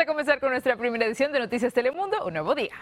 a comenzar con nuestra primera edición de Noticias Telemundo, un nuevo día.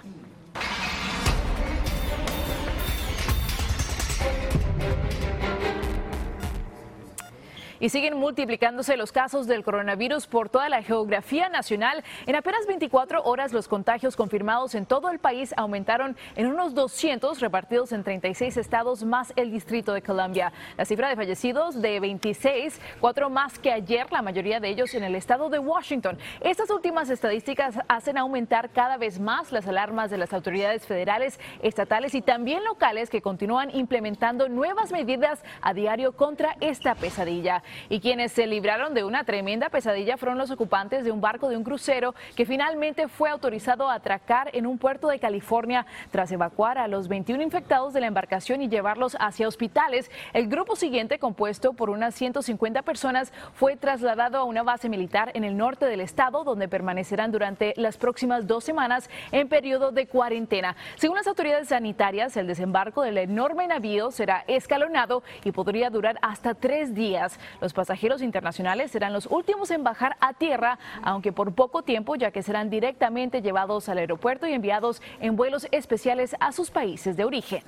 Y siguen multiplicándose los casos del coronavirus por toda la geografía nacional. En apenas 24 horas los contagios confirmados en todo el país aumentaron en unos 200 repartidos en 36 estados más el Distrito de Columbia. La cifra de fallecidos de 26, cuatro más que ayer, la mayoría de ellos en el estado de Washington. Estas últimas estadísticas hacen aumentar cada vez más las alarmas de las autoridades federales, estatales y también locales que continúan implementando nuevas medidas a diario contra esta pesadilla. Y quienes se libraron de una tremenda pesadilla fueron los ocupantes de un barco de un crucero que finalmente fue autorizado a atracar en un puerto de California tras evacuar a los 21 infectados de la embarcación y llevarlos hacia hospitales. El grupo siguiente, compuesto por unas 150 personas, fue trasladado a una base militar en el norte del estado, donde permanecerán durante las próximas dos semanas en periodo de cuarentena. Según las autoridades sanitarias, el desembarco del enorme navío será escalonado y podría durar hasta tres días. Los pasajeros internacionales serán los últimos en bajar a tierra, aunque por poco tiempo, ya que serán directamente llevados al aeropuerto y enviados en vuelos especiales a sus países de origen.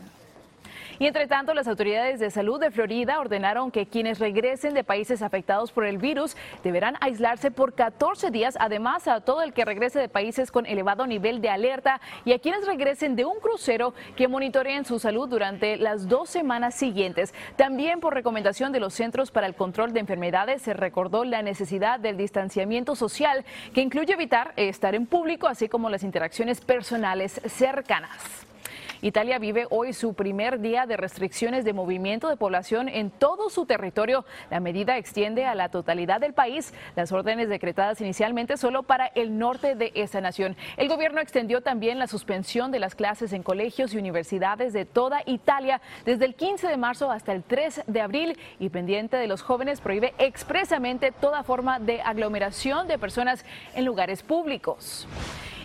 Y entre tanto, las autoridades de salud de Florida ordenaron que quienes regresen de países afectados por el virus deberán aislarse por 14 días, además a todo el que regrese de países con elevado nivel de alerta y a quienes regresen de un crucero que monitoreen su salud durante las dos semanas siguientes. También por recomendación de los Centros para el Control de Enfermedades se recordó la necesidad del distanciamiento social que incluye evitar estar en público así como las interacciones personales cercanas. Italia vive hoy su primer día de restricciones de movimiento de población en todo su territorio. La medida extiende a la totalidad del país las órdenes decretadas inicialmente solo para el norte de esa nación. El gobierno extendió también la suspensión de las clases en colegios y universidades de toda Italia desde el 15 de marzo hasta el 3 de abril y pendiente de los jóvenes prohíbe expresamente toda forma de aglomeración de personas en lugares públicos.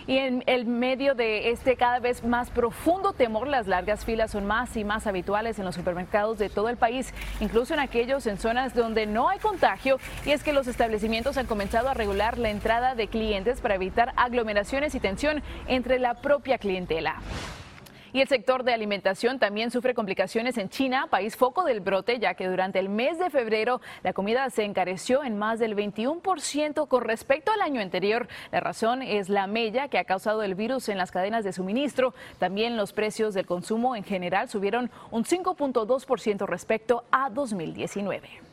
Y en el medio de este cada vez más profundo temor, las largas filas son más y más habituales en los supermercados de todo el país, incluso en aquellos en zonas donde no hay contagio. Y es que los establecimientos han comenzado a regular la entrada de clientes para evitar aglomeraciones y tensión entre la propia clientela. Y el sector de alimentación también sufre complicaciones en China, país foco del brote, ya que durante el mes de febrero la comida se encareció en más del 21% con respecto al año anterior. La razón es la mella que ha causado el virus en las cadenas de suministro. También los precios del consumo en general subieron un 5.2% respecto a 2019.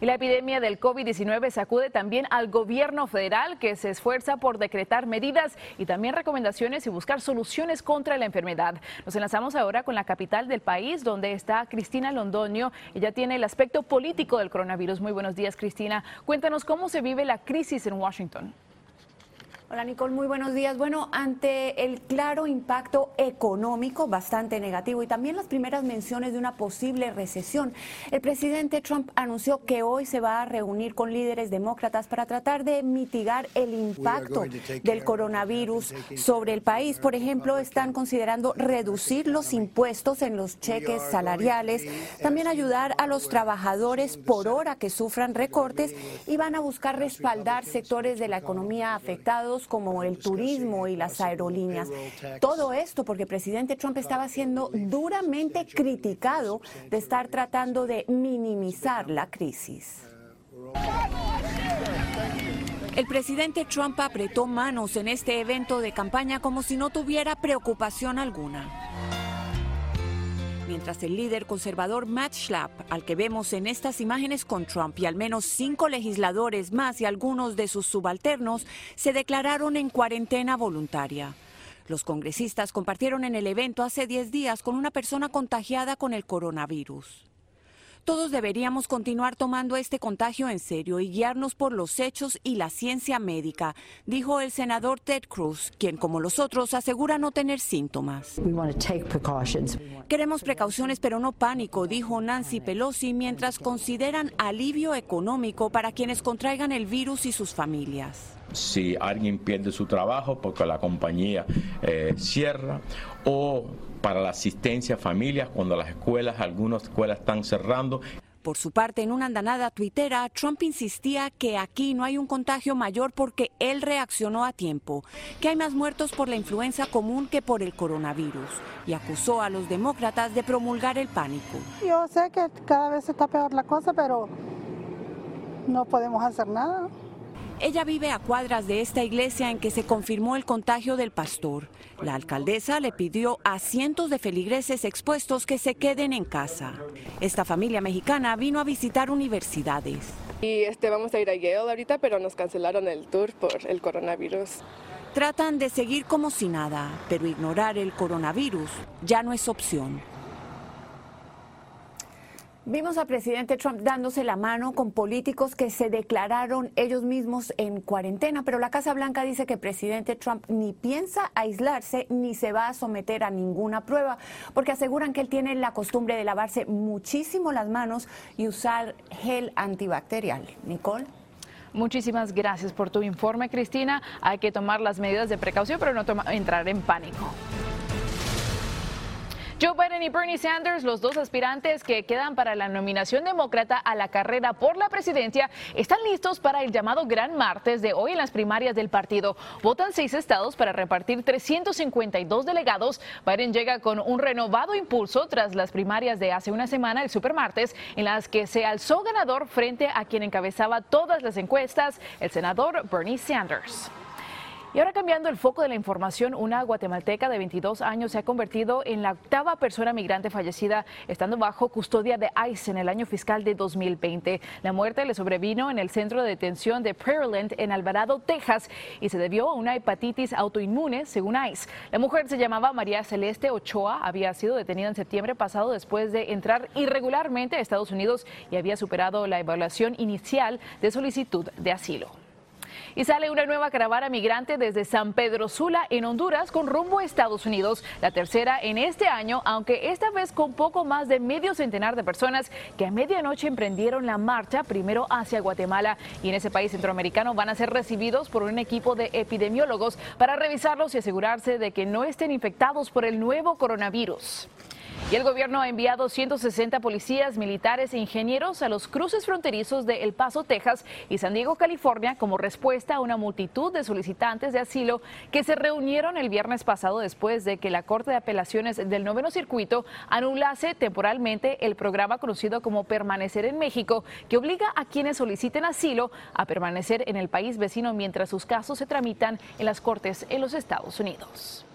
Y la epidemia del COVID-19 sacude también al gobierno federal que se esfuerza por decretar medidas y también recomendaciones y buscar soluciones contra la enfermedad. Nos enlazamos ahora con la capital del país, donde está Cristina Londoño. Ella tiene el aspecto político del coronavirus. Muy buenos días, Cristina. Cuéntanos cómo se vive la crisis en Washington. Hola Nicole, muy buenos días. Bueno, ante el claro impacto económico bastante negativo y también las primeras menciones de una posible recesión, el presidente Trump anunció que hoy se va a reunir con líderes demócratas para tratar de mitigar el impacto del coronavirus sobre el país. Por ejemplo, están considerando reducir los impuestos en los cheques salariales, también ayudar a los trabajadores por hora que sufran recortes y van a buscar respaldar sectores de la economía afectados como el turismo y las aerolíneas. Todo esto porque el presidente Trump estaba siendo duramente criticado de estar tratando de minimizar la crisis. El presidente Trump apretó manos en este evento de campaña como si no tuviera preocupación alguna mientras el líder conservador Matt Schlapp, al que vemos en estas imágenes con Trump y al menos cinco legisladores más y algunos de sus subalternos, se declararon en cuarentena voluntaria. Los congresistas compartieron en el evento hace 10 días con una persona contagiada con el coronavirus. Todos deberíamos continuar tomando este contagio en serio y guiarnos por los hechos y la ciencia médica, dijo el senador Ted Cruz, quien como los otros asegura no tener síntomas. Queremos precauciones pero no pánico, dijo Nancy Pelosi, mientras consideran alivio económico para quienes contraigan el virus y sus familias si alguien pierde su trabajo porque la compañía eh, cierra o para la asistencia a familias cuando las escuelas, algunas escuelas están cerrando. Por su parte, en una andanada tuitera, Trump insistía que aquí no hay un contagio mayor porque él reaccionó a tiempo, que hay más muertos por la influenza común que por el coronavirus, y acusó a los demócratas de promulgar el pánico. Yo sé que cada vez está peor la cosa, pero no podemos hacer nada. Ella vive a cuadras de esta iglesia en que se confirmó el contagio del pastor. La alcaldesa le pidió a cientos de feligreses expuestos que se queden en casa. Esta familia mexicana vino a visitar universidades. Y este, vamos a ir a Yale ahorita, pero nos cancelaron el tour por el coronavirus. Tratan de seguir como si nada, pero ignorar el coronavirus ya no es opción. Vimos al presidente Trump dándose la mano con políticos que se declararon ellos mismos en cuarentena, pero la Casa Blanca dice que presidente Trump ni piensa aislarse ni se va a someter a ninguna prueba, porque aseguran que él tiene la costumbre de lavarse muchísimo las manos y usar gel antibacterial. Nicole. Muchísimas gracias por tu informe, Cristina. Hay que tomar las medidas de precaución, pero no entrar en pánico. Joe Biden y Bernie Sanders, los dos aspirantes que quedan para la nominación demócrata a la carrera por la presidencia, están listos para el llamado Gran Martes de hoy en las primarias del partido. Votan seis estados para repartir 352 delegados. Biden llega con un renovado impulso tras las primarias de hace una semana, el supermartes, en las que se alzó ganador frente a quien encabezaba todas las encuestas, el senador Bernie Sanders. Y ahora cambiando el foco de la información, una guatemalteca de 22 años se ha convertido en la octava persona migrante fallecida estando bajo custodia de ICE en el año fiscal de 2020. La muerte le sobrevino en el centro de detención de Prairieland en Alvarado, Texas, y se debió a una hepatitis autoinmune, según ICE. La mujer se llamaba María Celeste Ochoa, había sido detenida en septiembre pasado después de entrar irregularmente a Estados Unidos y había superado la evaluación inicial de solicitud de asilo. Y sale una nueva caravana migrante desde San Pedro Sula en Honduras con rumbo a Estados Unidos, la tercera en este año, aunque esta vez con poco más de medio centenar de personas que a medianoche emprendieron la marcha primero hacia Guatemala y en ese país centroamericano van a ser recibidos por un equipo de epidemiólogos para revisarlos y asegurarse de que no estén infectados por el nuevo coronavirus. Y el gobierno ha enviado 160 policías, militares e ingenieros a los cruces fronterizos de El Paso, Texas y San Diego, California, como respuesta a una multitud de solicitantes de asilo que se reunieron el viernes pasado después de que la Corte de Apelaciones del Noveno Circuito anulase temporalmente el programa conocido como Permanecer en México, que obliga a quienes soliciten asilo a permanecer en el país vecino mientras sus casos se tramitan en las cortes en los Estados Unidos.